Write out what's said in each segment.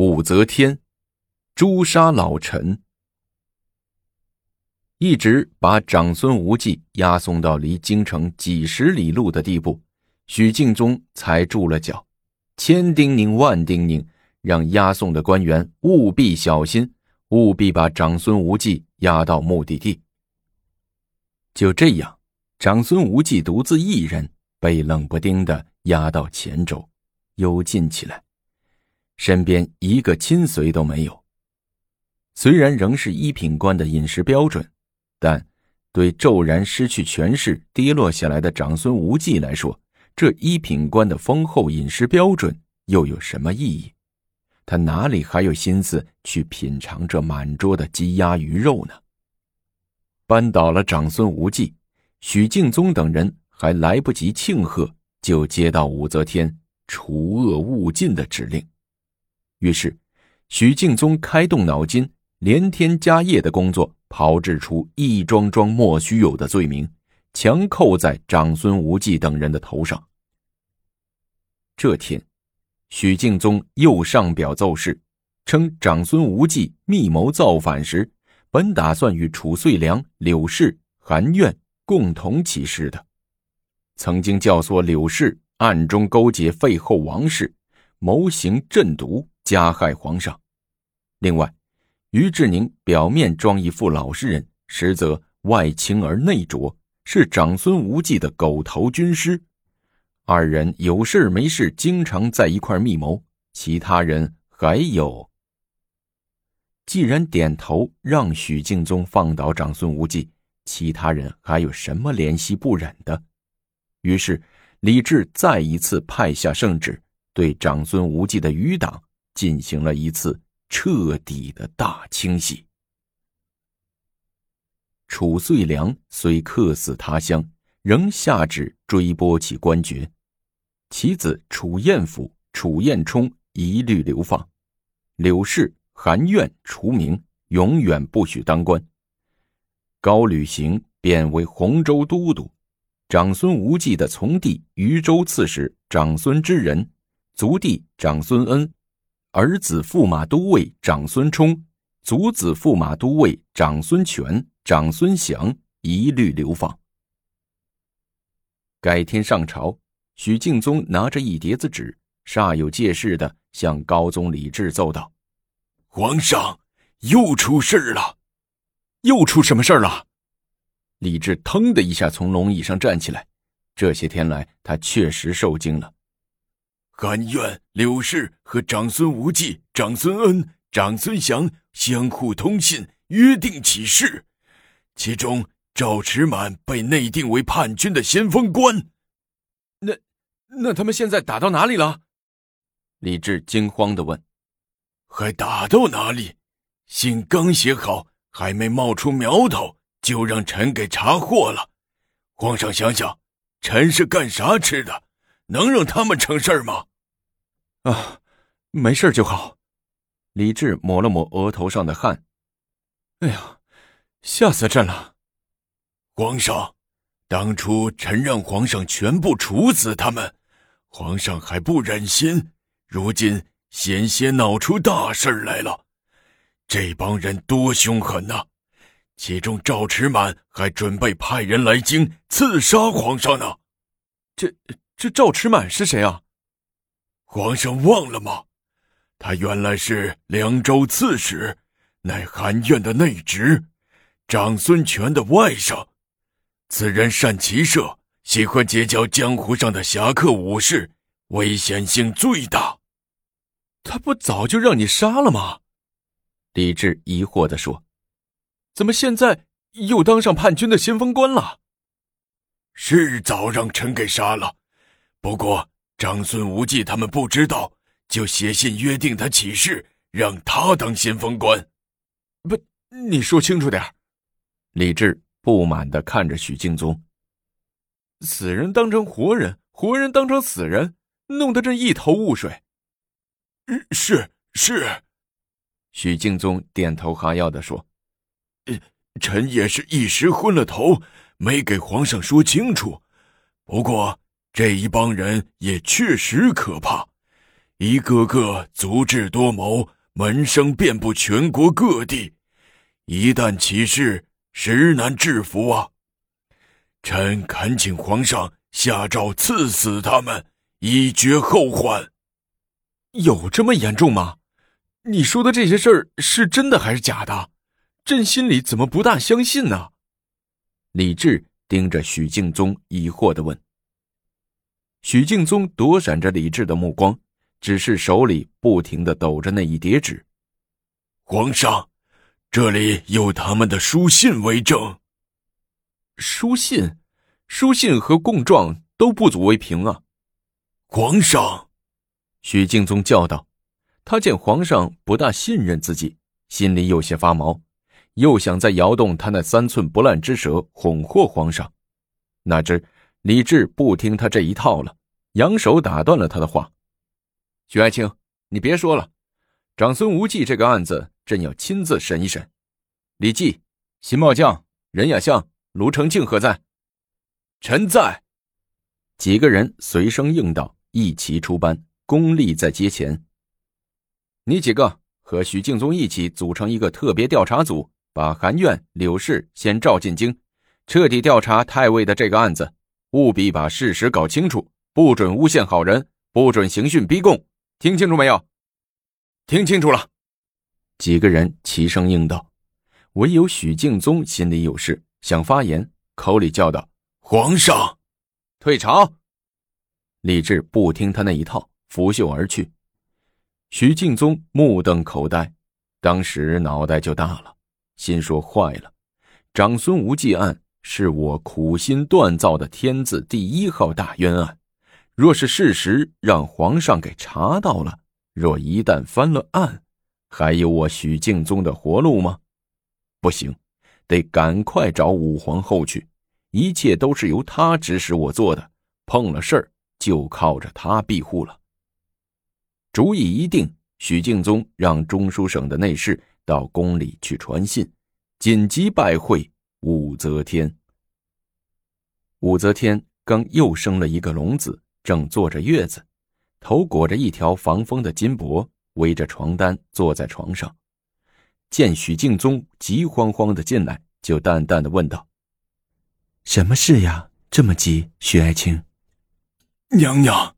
武则天诛杀老臣，一直把长孙无忌押送到离京城几十里路的地步，许敬宗才住了脚，千叮咛万叮咛，让押送的官员务必小心，务必把长孙无忌押到目的地。就这样，长孙无忌独自一人被冷不丁的押到黔州，幽禁起来。身边一个亲随都没有。虽然仍是一品官的饮食标准，但对骤然失去权势、跌落下来的长孙无忌来说，这一品官的丰厚饮食标准又有什么意义？他哪里还有心思去品尝这满桌的鸡鸭鱼肉呢？扳倒了长孙无忌，许敬宗等人还来不及庆贺，就接到武则天除恶务尽的指令。于是，许敬宗开动脑筋，连天加夜的工作，炮制出一桩桩莫须有的罪名，强扣在长孙无忌等人的头上。这天，许敬宗又上表奏事，称长孙无忌密谋造反时，本打算与褚遂良、柳氏、韩苑共同起事的，曾经教唆柳氏暗中勾结废后王氏，谋行鸩毒。加害皇上。另外，于志宁表面装一副老实人，实则外清而内浊，是长孙无忌的狗头军师。二人有事没事经常在一块密谋。其他人还有，既然点头让许敬宗放倒长孙无忌，其他人还有什么怜惜不忍的？于是，李治再一次派下圣旨，对长孙无忌的余党。进行了一次彻底的大清洗。褚遂良虽客死他乡，仍下旨追拨其官爵，其子褚彦甫、褚彦冲一律流放，柳氏、韩苑除名，永远不许当官。高履行贬为洪州都督，长孙无忌的从弟渝州刺史长孙之仁，族弟长孙恩。儿子驸马都尉长孙冲，族子驸马都尉长孙权、长孙祥一律流放。改天上朝，许敬宗拿着一叠子纸，煞有介事的向高宗李治奏道：“皇上，又出事了！又出什么事了？”李治腾的一下从龙椅上站起来，这些天来他确实受惊了。韩苑、柳氏和长孙无忌、长孙恩、长孙祥相互通信，约定起事。其中赵持满被内定为叛军的先锋官。那那他们现在打到哪里了？李治惊慌的问。还打到哪里？信刚写好，还没冒出苗头，就让臣给查获了。皇上想想，臣是干啥吃的？能让他们成事吗？啊，没事就好。李治抹了抹额头上的汗。哎呀，吓死朕了！皇上，当初臣让皇上全部处死他们，皇上还不忍心。如今险些闹出大事来了。这帮人多凶狠呐！其中赵持满还准备派人来京刺杀皇上呢。这这赵持满是谁啊？皇上忘了吗？他原来是凉州刺史，乃韩苑的内侄，长孙权的外甥。此人善骑射，喜欢结交江湖上的侠客武士，危险性最大。他不早就让你杀了吗？李治疑惑地说：“怎么现在又当上叛军的先锋官了？”是早让臣给杀了，不过。长孙无忌他们不知道，就写信约定他起事，让他当先锋官。不，你说清楚点李治不满的看着许敬宗。死人当成活人，活人当成死人，弄得朕一头雾水。是是，许敬宗点头哈腰的说：“臣也是一时昏了头，没给皇上说清楚。不过。”这一帮人也确实可怕，一个个足智多谋，门生遍布全国各地，一旦起事，实难制服啊！臣恳请皇上下诏赐死他们，以绝后患。有这么严重吗？你说的这些事儿是真的还是假的？朕心里怎么不大相信呢？李治盯着许敬宗，疑惑的问。许敬宗躲闪着李治的目光，只是手里不停的抖着那一叠纸。皇上，这里有他们的书信为证。书信，书信和供状都不足为凭啊！皇上。许敬宗叫道：“他见皇上不大信任自己，心里有些发毛，又想再摇动他那三寸不烂之舌哄惑皇上。哪知李治不听他这一套了，扬手打断了他的话：‘许爱卿，你别说了，长孙无忌这个案子，朕要亲自审一审。’李绩、新茂将、任雅相、卢成庆何在？臣在。几个人随声应道，一齐出班。”功力在阶前，你几个和许敬宗一起组成一个特别调查组，把韩苑、柳氏先召进京，彻底调查太尉的这个案子，务必把事实搞清楚，不准诬陷好人，不准刑讯逼供，听清楚没有？听清楚了。几个人齐声应道，唯有许敬宗心里有事，想发言，口里叫道：“皇上，退朝。”李治不听他那一套。拂袖而去，徐敬宗目瞪口呆，当时脑袋就大了，心说坏了，长孙无忌案是我苦心锻造的天字第一号大冤案，若是事实，让皇上给查到了，若一旦翻了案，还有我许敬宗的活路吗？不行，得赶快找武皇后去，一切都是由他指使我做的，碰了事儿就靠着他庇护了。主意一定，许敬宗让中书省的内侍到宫里去传信，紧急拜会武则天。武则天刚又生了一个龙子，正坐着月子，头裹着一条防风的金箔，围着床单坐在床上。见许敬宗急慌慌的进来，就淡淡的问道：“什么事呀？这么急，许爱卿？”娘娘。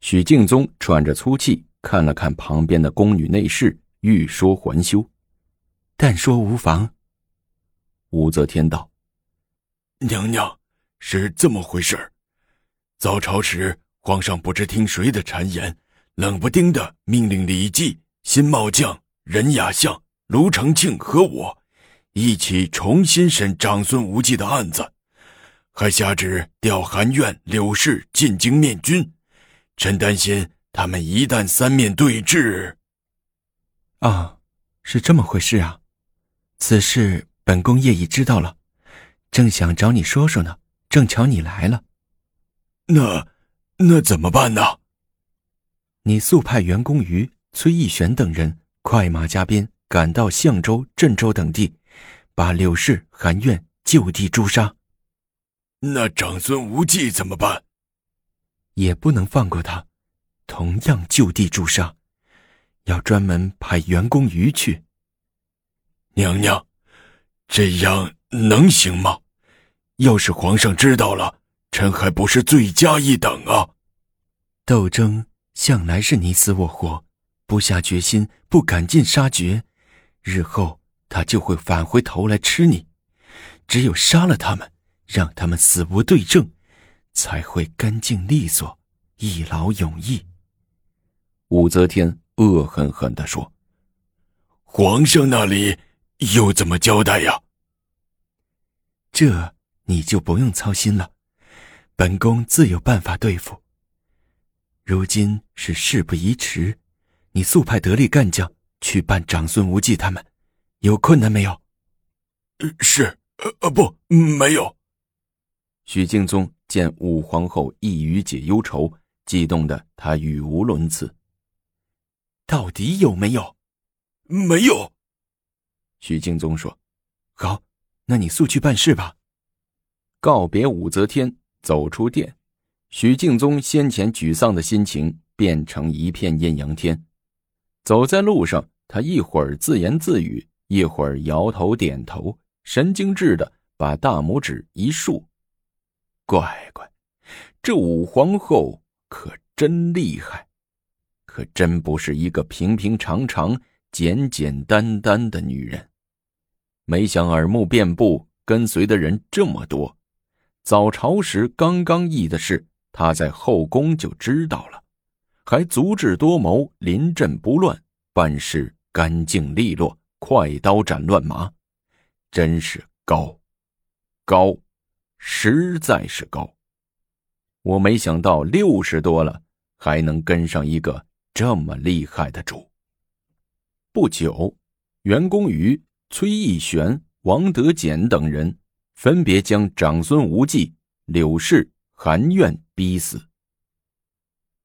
许敬宗喘着粗气，看了看旁边的宫女内侍，欲说还休，但说无妨。武则天道：“娘娘，是这么回事早朝时，皇上不知听谁的谗言，冷不丁的命令李绩、辛茂将、任雅相、卢成庆和我，一起重新审长孙无忌的案子，还下旨调韩苑、柳氏进京面君。”臣担心他们一旦三面对峙。啊，是这么回事啊！此事本宫夜已知道了，正想找你说说呢。正巧你来了，那那怎么办呢？你速派袁公瑜、崔义玄等人快马加鞭赶到相州、镇州等地，把柳氏、韩苑就地诛杀。那长孙无忌怎么办？也不能放过他，同样就地诛杀，要专门派袁公瑜去。娘娘，这样能行吗？要是皇上知道了，臣还不是罪加一等啊！斗争向来是你死我活，不下决心，不赶尽杀绝，日后他就会返回头来吃你。只有杀了他们，让他们死无对证。才会干净利索，一劳永逸。武则天恶狠狠地说：“皇上那里又怎么交代呀？”这你就不用操心了，本宫自有办法对付。如今是事不宜迟，你速派得力干将去办长孙无忌他们，有困难没有？是，呃呃，不，没有。许敬宗。见武皇后一语解忧愁，激动的他语无伦次。到底有没有？没有。许敬宗说：“好，那你速去办事吧。”告别武则天，走出殿。许敬宗先前沮丧的心情变成一片艳阳天。走在路上，他一会儿自言自语，一会儿摇头点头，神经质的把大拇指一竖。乖乖，这武皇后可真厉害，可真不是一个平平常常、简简单单的女人。没想耳目遍布，跟随的人这么多。早朝时刚刚议的事，他在后宫就知道了，还足智多谋，临阵不乱，办事干净利落，快刀斩乱麻，真是高，高。实在是高，我没想到六十多了还能跟上一个这么厉害的主。不久，袁公瑜、崔义玄、王德俭等人分别将长孙无忌、柳氏、韩苑逼死。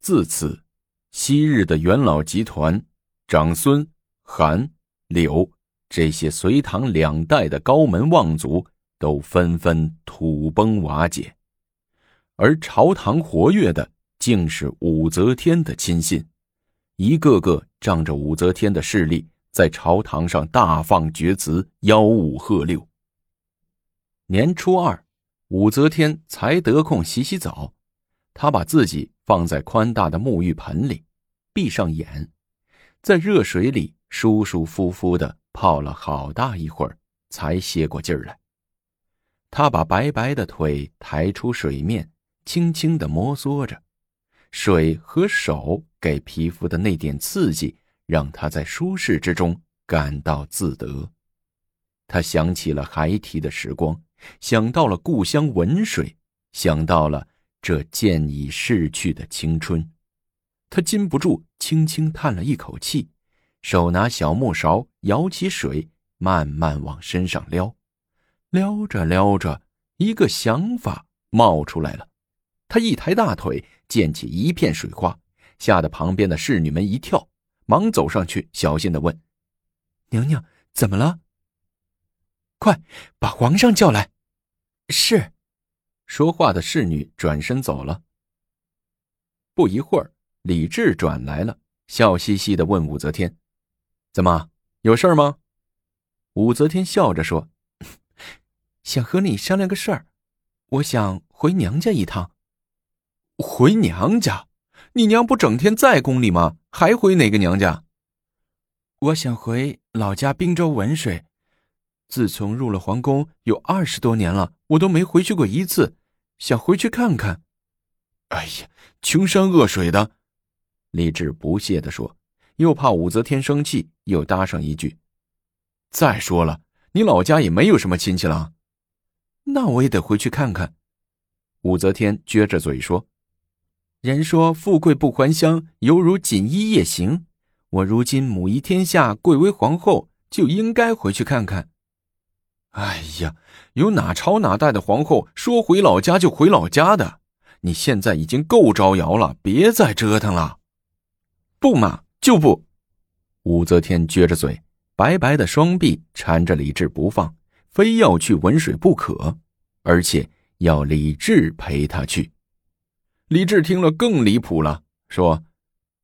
自此，昔日的元老集团长孙、韩、柳这些隋唐两代的高门望族。都纷纷土崩瓦解，而朝堂活跃的竟是武则天的亲信，一个个仗着武则天的势力，在朝堂上大放厥词，吆五喝六。年初二，武则天才得空洗洗澡，她把自己放在宽大的沐浴盆里，闭上眼，在热水里舒舒服服的泡了好大一会儿，才歇过劲儿来。他把白白的腿抬出水面，轻轻的摩挲着，水和手给皮肤的那点刺激，让他在舒适之中感到自得。他想起了孩提的时光，想到了故乡文水，想到了这渐已逝去的青春，他禁不住轻轻叹了一口气，手拿小木勺舀起水，慢慢往身上撩。撩着撩着，一个想法冒出来了。他一抬大腿，溅起一片水花，吓得旁边的侍女们一跳，忙走上去，小心的问：“娘娘，怎么了？”“快把皇上叫来。”“是。”说话的侍女转身走了。不一会儿，李治转来了，笑嘻嘻的问武则天：“怎么，有事吗？”武则天笑着说。想和你商量个事儿，我想回娘家一趟。回娘家？你娘不整天在宫里吗？还回哪个娘家？我想回老家滨州文水。自从入了皇宫有二十多年了，我都没回去过一次，想回去看看。哎呀，穷山恶水的！李治不屑地说，又怕武则天生气，又搭上一句：“再说了，你老家也没有什么亲戚了。”那我也得回去看看。武则天撅着嘴说：“人说富贵不还乡，犹如锦衣夜行。我如今母仪天下，贵为皇后，就应该回去看看。”哎呀，有哪朝哪代的皇后说回老家就回老家的？你现在已经够招摇了，别再折腾了。不嘛，就不！武则天撅着嘴，白白的双臂缠着李治不放。非要去文水不可，而且要李治陪她去。李治听了更离谱了，说：“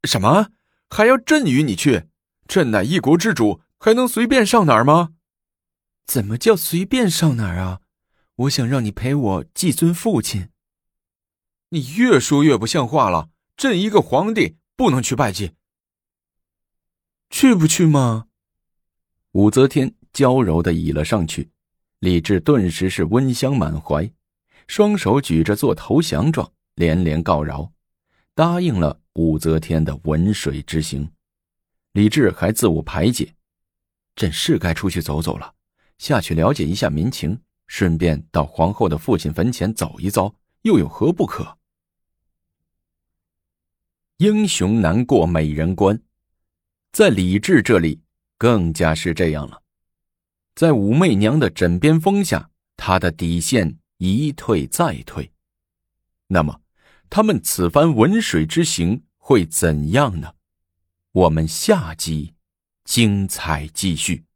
什么还要朕与你去？朕乃一国之主，还能随便上哪儿吗？怎么叫随便上哪儿啊？我想让你陪我祭尊父亲。你越说越不像话了。朕一个皇帝不能去拜祭，去不去吗？”武则天娇柔的倚了上去。李治顿时是温香满怀，双手举着做投降状，连连告饶，答应了武则天的文水之行。李治还自我排解：“朕是该出去走走了，下去了解一下民情，顺便到皇后的父亲坟前走一遭，又有何不可？”英雄难过美人关，在李治这里更加是这样了。在武媚娘的枕边风下，他的底线一退再退。那么，他们此番文水之行会怎样呢？我们下集精彩继续。